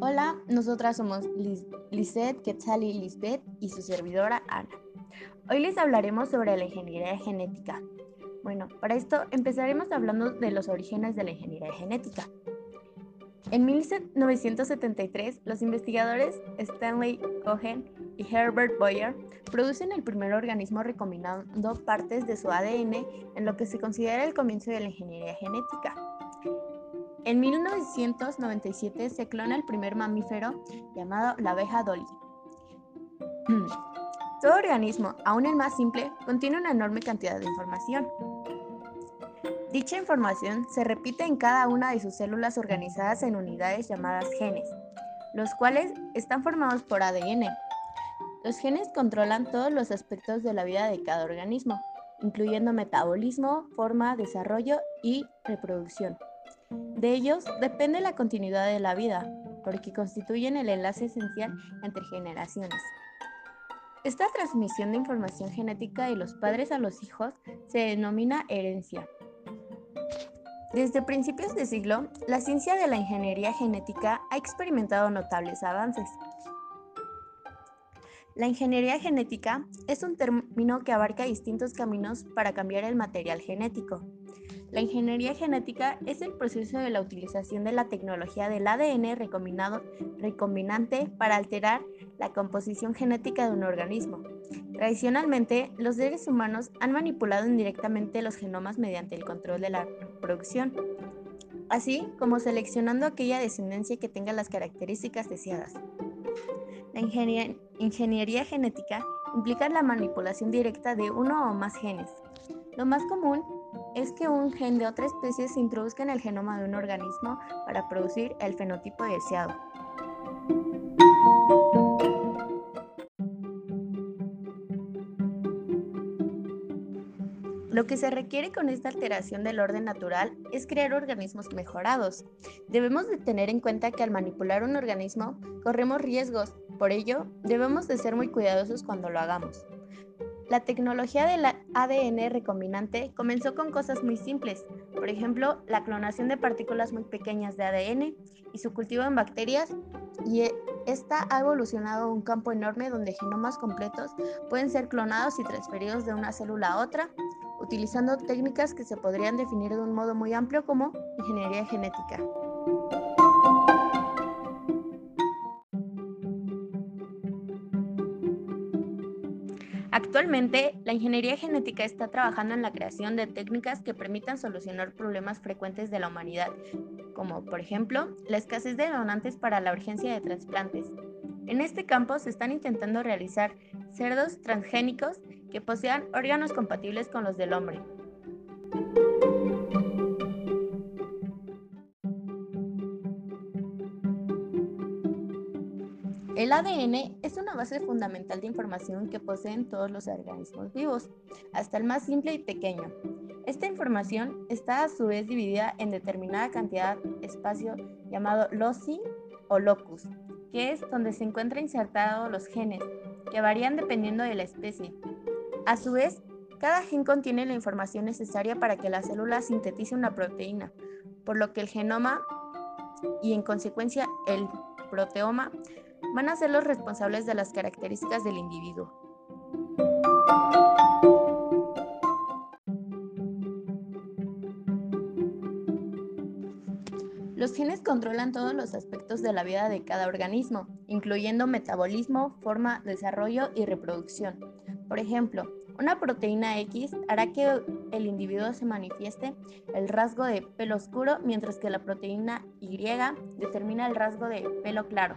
Hola, nosotras somos Liz Lisette, Quetzali Lisbeth y su servidora Ana. Hoy les hablaremos sobre la ingeniería genética. Bueno, para esto empezaremos hablando de los orígenes de la ingeniería genética. En 1973, los investigadores Stanley Cohen y Herbert Boyer producen el primer organismo recombinando partes de su ADN en lo que se considera el comienzo de la ingeniería genética. En 1997 se clona el primer mamífero llamado la abeja Dolly. Todo organismo, aun el más simple, contiene una enorme cantidad de información. Dicha información se repite en cada una de sus células organizadas en unidades llamadas genes, los cuales están formados por ADN. Los genes controlan todos los aspectos de la vida de cada organismo, incluyendo metabolismo, forma, desarrollo y reproducción. De ellos depende la continuidad de la vida, porque constituyen el enlace esencial entre generaciones. Esta transmisión de información genética de los padres a los hijos se denomina herencia desde principios de siglo, la ciencia de la ingeniería genética ha experimentado notables avances. La ingeniería genética es un término que abarca distintos caminos para cambiar el material genético. La ingeniería genética es el proceso de la utilización de la tecnología del ADN recombinante para alterar la composición genética de un organismo. Tradicionalmente, los seres humanos han manipulado indirectamente los genomas mediante el control de la reproducción, así como seleccionando aquella descendencia que tenga las características deseadas. La ingeniería genética implica la manipulación directa de uno o más genes. Lo más común es que un gen de otra especie se introduzca en el genoma de un organismo para producir el fenotipo deseado. Lo que se requiere con esta alteración del orden natural es crear organismos mejorados. Debemos de tener en cuenta que al manipular un organismo corremos riesgos, por ello debemos de ser muy cuidadosos cuando lo hagamos. La tecnología del ADN recombinante comenzó con cosas muy simples, por ejemplo, la clonación de partículas muy pequeñas de ADN y su cultivo en bacterias, y e, esta ha evolucionado a un campo enorme donde genomas completos pueden ser clonados y transferidos de una célula a otra, utilizando técnicas que se podrían definir de un modo muy amplio como ingeniería genética. Actualmente, la ingeniería genética está trabajando en la creación de técnicas que permitan solucionar problemas frecuentes de la humanidad, como por ejemplo la escasez de donantes para la urgencia de trasplantes. En este campo se están intentando realizar cerdos transgénicos que posean órganos compatibles con los del hombre. El ADN es una base fundamental de información que poseen todos los organismos vivos, hasta el más simple y pequeño. Esta información está a su vez dividida en determinada cantidad de espacio llamado loci o locus, que es donde se encuentran insertados los genes, que varían dependiendo de la especie. A su vez, cada gen contiene la información necesaria para que la célula sintetice una proteína, por lo que el genoma y en consecuencia el proteoma van a ser los responsables de las características del individuo. Los genes controlan todos los aspectos de la vida de cada organismo, incluyendo metabolismo, forma, desarrollo y reproducción. Por ejemplo, una proteína X hará que el individuo se manifieste el rasgo de pelo oscuro, mientras que la proteína Y determina el rasgo de pelo claro.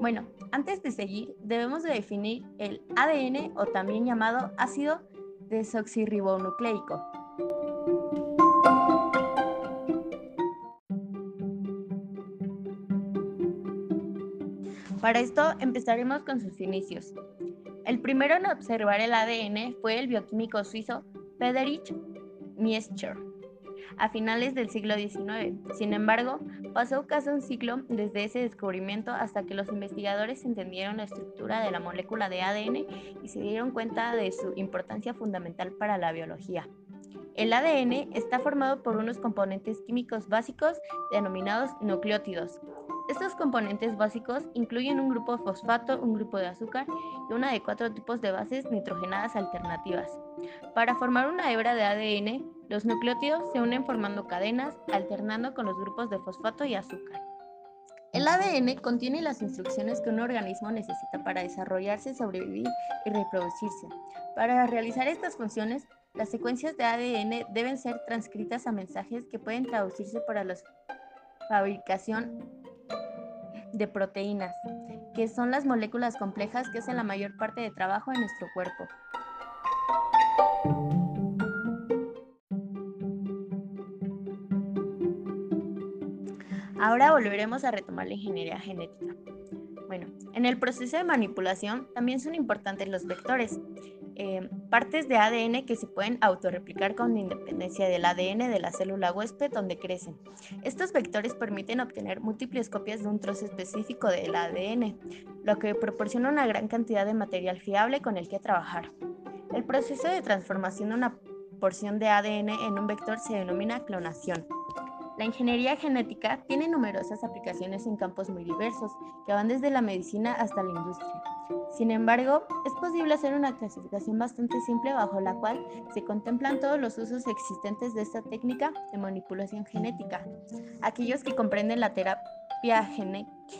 Bueno, antes de seguir, debemos de definir el ADN o también llamado ácido desoxirribonucleico. Para esto empezaremos con sus inicios. El primero en observar el ADN fue el bioquímico suizo Friedrich Miescher a finales del siglo XIX. Sin embargo, pasó casi un siglo desde ese descubrimiento hasta que los investigadores entendieron la estructura de la molécula de ADN y se dieron cuenta de su importancia fundamental para la biología. El ADN está formado por unos componentes químicos básicos denominados nucleótidos. Estos componentes básicos incluyen un grupo fosfato, un grupo de azúcar y una de cuatro tipos de bases nitrogenadas alternativas. Para formar una hebra de ADN, los nucleótidos se unen formando cadenas, alternando con los grupos de fosfato y azúcar. El ADN contiene las instrucciones que un organismo necesita para desarrollarse, sobrevivir y reproducirse. Para realizar estas funciones, las secuencias de ADN deben ser transcritas a mensajes que pueden traducirse para la fabricación de proteínas, que son las moléculas complejas que hacen la mayor parte de trabajo en nuestro cuerpo. Ahora volveremos a retomar la ingeniería genética. Bueno, en el proceso de manipulación también son importantes los vectores, eh, partes de ADN que se pueden autorreplicar con independencia del ADN de la célula huésped donde crecen. Estos vectores permiten obtener múltiples copias de un trozo específico del ADN, lo que proporciona una gran cantidad de material fiable con el que trabajar. El proceso de transformación de una porción de ADN en un vector se denomina clonación. La ingeniería genética tiene numerosas aplicaciones en campos muy diversos, que van desde la medicina hasta la industria. Sin embargo, es posible hacer una clasificación bastante simple bajo la cual se contemplan todos los usos existentes de esta técnica de manipulación genética, aquellos que comprenden la terapia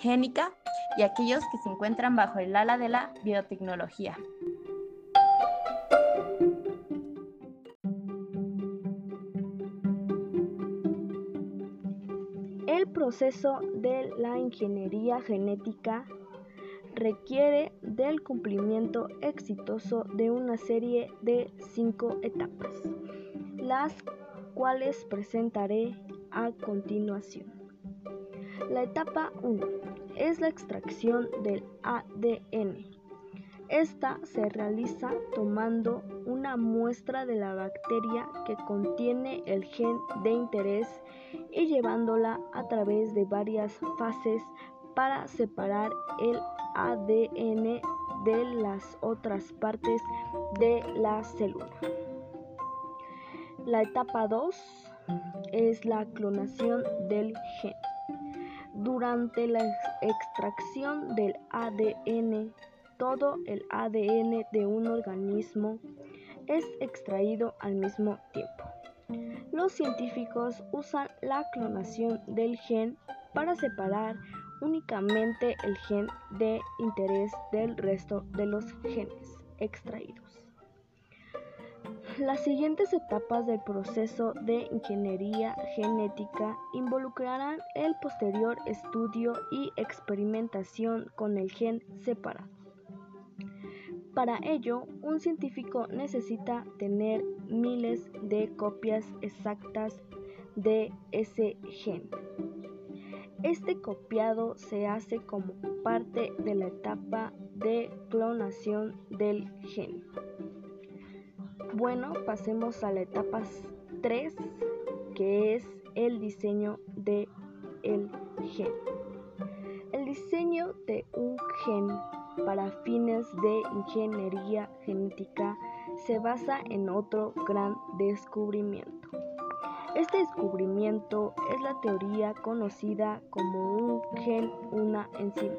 génica y aquellos que se encuentran bajo el ala de la biotecnología. Proceso de la ingeniería genética requiere del cumplimiento exitoso de una serie de cinco etapas, las cuales presentaré a continuación. La etapa 1 es la extracción del ADN. Esta se realiza tomando una muestra de la bacteria que contiene el gen de interés y llevándola a través de varias fases para separar el ADN de las otras partes de la célula. La etapa 2 es la clonación del gen. Durante la extracción del ADN, todo el ADN de un organismo es extraído al mismo tiempo. Los científicos usan la clonación del gen para separar únicamente el gen de interés del resto de los genes extraídos. Las siguientes etapas del proceso de ingeniería genética involucrarán el posterior estudio y experimentación con el gen separado. Para ello, un científico necesita tener miles de copias exactas de ese gen. Este copiado se hace como parte de la etapa de clonación del gen. Bueno, pasemos a la etapa 3, que es el diseño de el gen. El diseño de un gen para fines de ingeniería genética se basa en otro gran descubrimiento. Este descubrimiento es la teoría conocida como un gen, una enzima,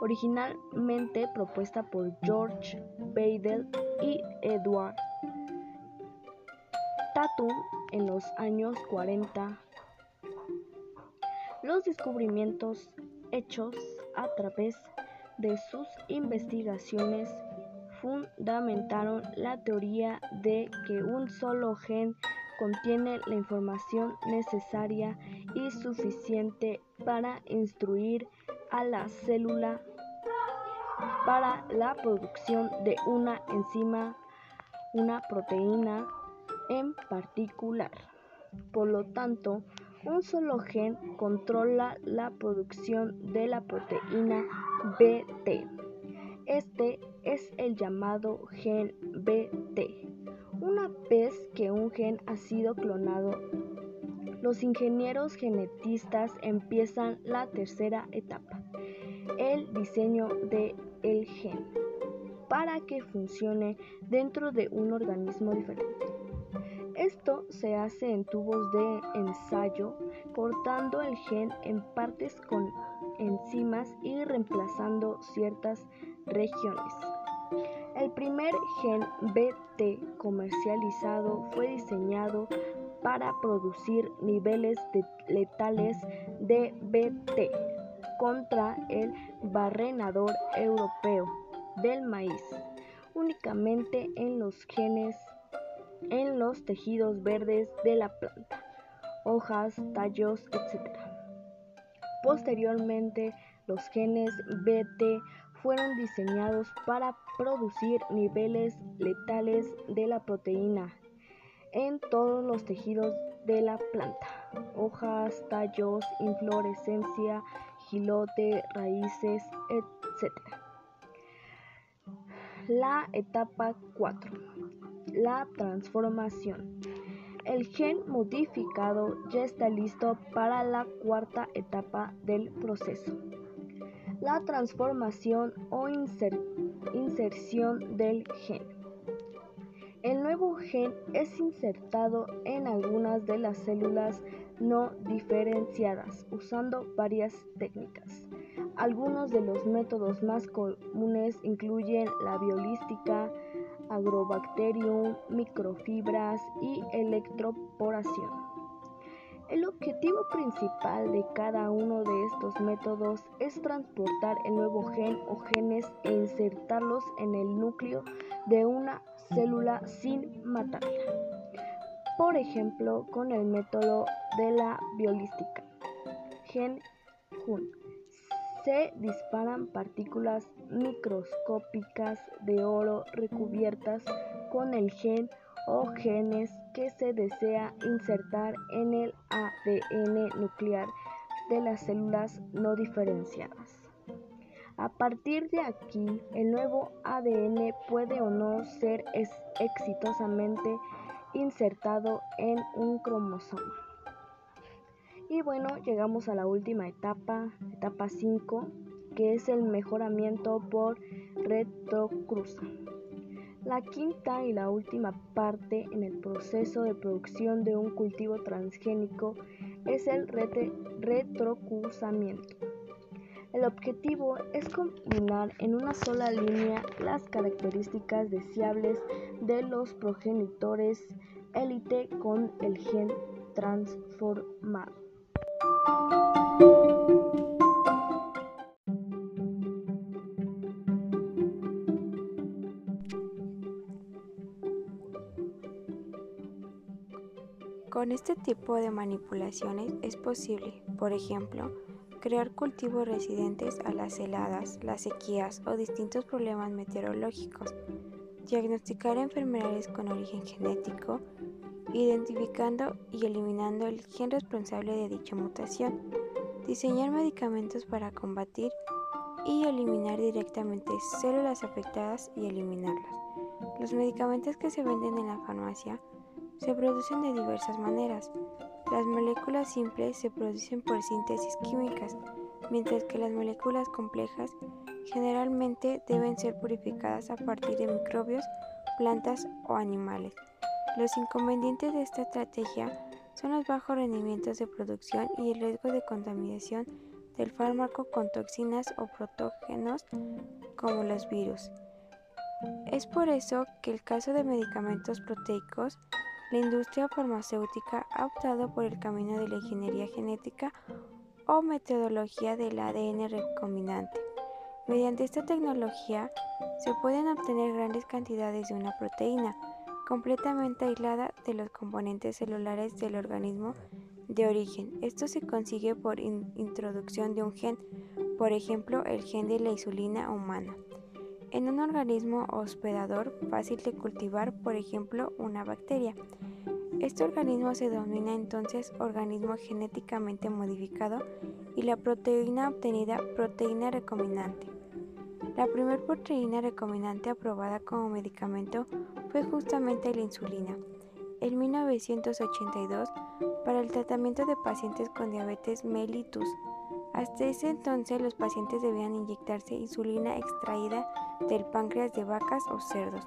originalmente propuesta por George Beidel y Edward Tatum en los años 40. Los descubrimientos hechos a través de sus investigaciones fundamentaron la teoría de que un solo gen contiene la información necesaria y suficiente para instruir a la célula para la producción de una enzima, una proteína en particular. Por lo tanto, un solo gen controla la producción de la proteína BT. Este es el llamado gen BT. Una vez que un gen ha sido clonado, los ingenieros genetistas empiezan la tercera etapa, el diseño del el gen, para que funcione dentro de un organismo diferente. Esto se hace en tubos de ensayo, cortando el gen en partes con enzimas y reemplazando ciertas regiones. El primer gen BT comercializado fue diseñado para producir niveles letales de BT contra el barrenador europeo del maíz, únicamente en los genes en los tejidos verdes de la planta, hojas, tallos, etc. Posteriormente, los genes BT fueron diseñados para producir niveles letales de la proteína en todos los tejidos de la planta, hojas, tallos, inflorescencia, gilote, raíces, etc. La etapa 4. La transformación. El gen modificado ya está listo para la cuarta etapa del proceso. La transformación o inserción del gen. El nuevo gen es insertado en algunas de las células no diferenciadas usando varias técnicas. Algunos de los métodos más comunes incluyen la biolística, agrobacterium, microfibras y electroporación. El objetivo principal de cada uno de estos métodos es transportar el nuevo gen o genes e insertarlos en el núcleo de una célula sin matarla. Por ejemplo, con el método de la biolística. Gen Hun. Se disparan partículas microscópicas de oro recubiertas con el gen o genes que se desea insertar en el ADN nuclear de las células no diferenciadas. A partir de aquí, el nuevo ADN puede o no ser exitosamente insertado en un cromosoma. Y bueno, llegamos a la última etapa, etapa 5, que es el mejoramiento por retrocruza. La quinta y la última parte en el proceso de producción de un cultivo transgénico es el retrocruzamiento. El objetivo es combinar en una sola línea las características deseables de los progenitores élite con el gen transformado. Con este tipo de manipulaciones es posible, por ejemplo, crear cultivos resistentes a las heladas, las sequías o distintos problemas meteorológicos, diagnosticar enfermedades con origen genético, identificando y eliminando el gen responsable de dicha mutación, diseñar medicamentos para combatir y eliminar directamente células afectadas y eliminarlas. Los medicamentos que se venden en la farmacia se producen de diversas maneras, las moléculas simples se producen por síntesis químicas, mientras que las moléculas complejas generalmente deben ser purificadas a partir de microbios, plantas o animales. Los inconvenientes de esta estrategia son los bajos rendimientos de producción y el riesgo de contaminación del fármaco con toxinas o protógenos como los virus. Es por eso que el caso de medicamentos proteicos la industria farmacéutica ha optado por el camino de la ingeniería genética o metodología del ADN recombinante. Mediante esta tecnología se pueden obtener grandes cantidades de una proteína completamente aislada de los componentes celulares del organismo de origen. Esto se consigue por introducción de un gen, por ejemplo el gen de la insulina humana, en un organismo hospedador fácil de cultivar, por ejemplo una bacteria. Este organismo se denomina entonces organismo genéticamente modificado y la proteína obtenida proteína recombinante. La primera proteína recombinante aprobada como medicamento fue justamente la insulina, en 1982 para el tratamiento de pacientes con diabetes mellitus. Hasta ese entonces los pacientes debían inyectarse insulina extraída del páncreas de vacas o cerdos.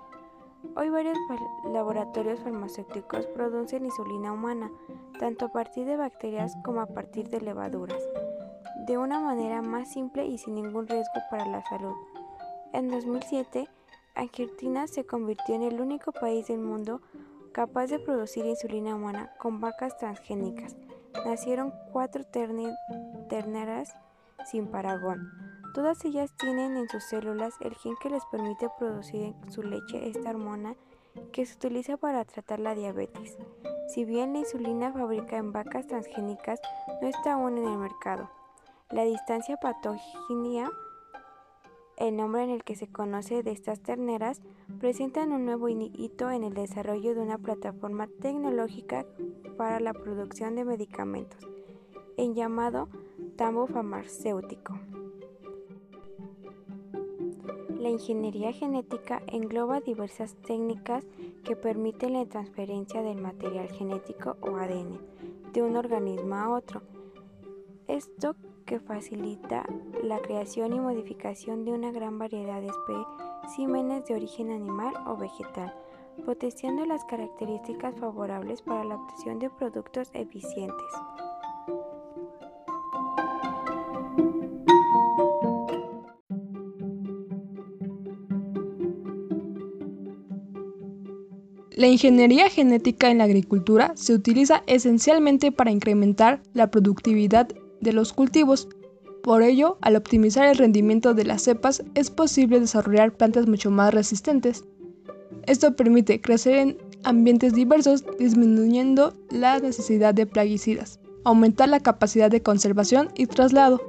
Hoy varios laboratorios farmacéuticos producen insulina humana, tanto a partir de bacterias como a partir de levaduras. de una manera más simple y sin ningún riesgo para la salud. En 2007, Argentina se convirtió en el único país del mundo capaz de producir insulina humana con vacas transgénicas. Nacieron cuatro terneras sin paragón. Todas ellas tienen en sus células el gen que les permite producir en su leche esta hormona que se utiliza para tratar la diabetes. Si bien la insulina fabricada en vacas transgénicas no está aún en el mercado, la distancia patogenia el nombre en el que se conoce de estas terneras, presentan un nuevo hito en el desarrollo de una plataforma tecnológica para la producción de medicamentos, en llamado tambo farmacéutico. La ingeniería genética engloba diversas técnicas que permiten la transferencia del material genético o ADN de un organismo a otro. Esto que facilita la creación y modificación de una gran variedad de especímenes de origen animal o vegetal, potenciando las características favorables para la obtención de productos eficientes. La ingeniería genética en la agricultura se utiliza esencialmente para incrementar la productividad de los cultivos. Por ello, al optimizar el rendimiento de las cepas, es posible desarrollar plantas mucho más resistentes. Esto permite crecer en ambientes diversos, disminuyendo la necesidad de plaguicidas, aumentar la capacidad de conservación y traslado,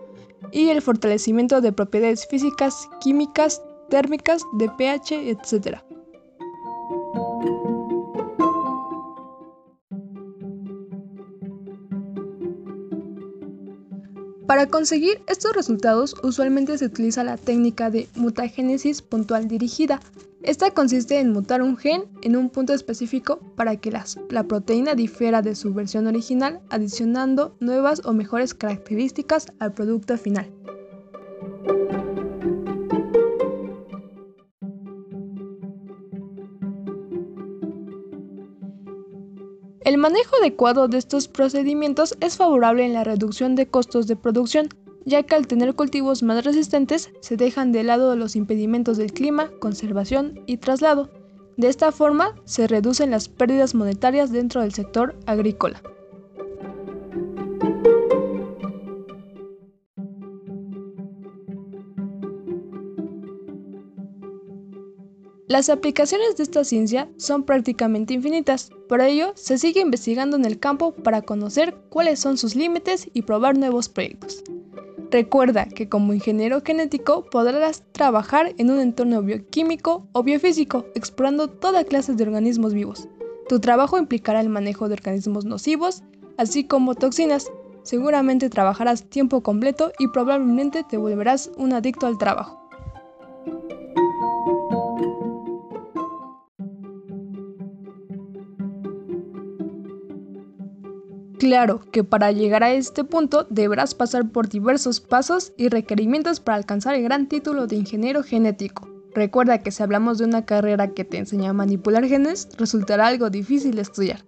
y el fortalecimiento de propiedades físicas, químicas, térmicas, de pH, etc. Para conseguir estos resultados usualmente se utiliza la técnica de mutagénesis puntual dirigida. Esta consiste en mutar un gen en un punto específico para que la proteína difiera de su versión original, adicionando nuevas o mejores características al producto final. El manejo adecuado de estos procedimientos es favorable en la reducción de costos de producción, ya que al tener cultivos más resistentes se dejan de lado los impedimentos del clima, conservación y traslado. De esta forma se reducen las pérdidas monetarias dentro del sector agrícola. Las aplicaciones de esta ciencia son prácticamente infinitas, por ello se sigue investigando en el campo para conocer cuáles son sus límites y probar nuevos proyectos. Recuerda que como ingeniero genético podrás trabajar en un entorno bioquímico o biofísico, explorando toda clase de organismos vivos. Tu trabajo implicará el manejo de organismos nocivos, así como toxinas. Seguramente trabajarás tiempo completo y probablemente te volverás un adicto al trabajo. Claro que para llegar a este punto deberás pasar por diversos pasos y requerimientos para alcanzar el gran título de ingeniero genético. Recuerda que si hablamos de una carrera que te enseña a manipular genes, resultará algo difícil de estudiar.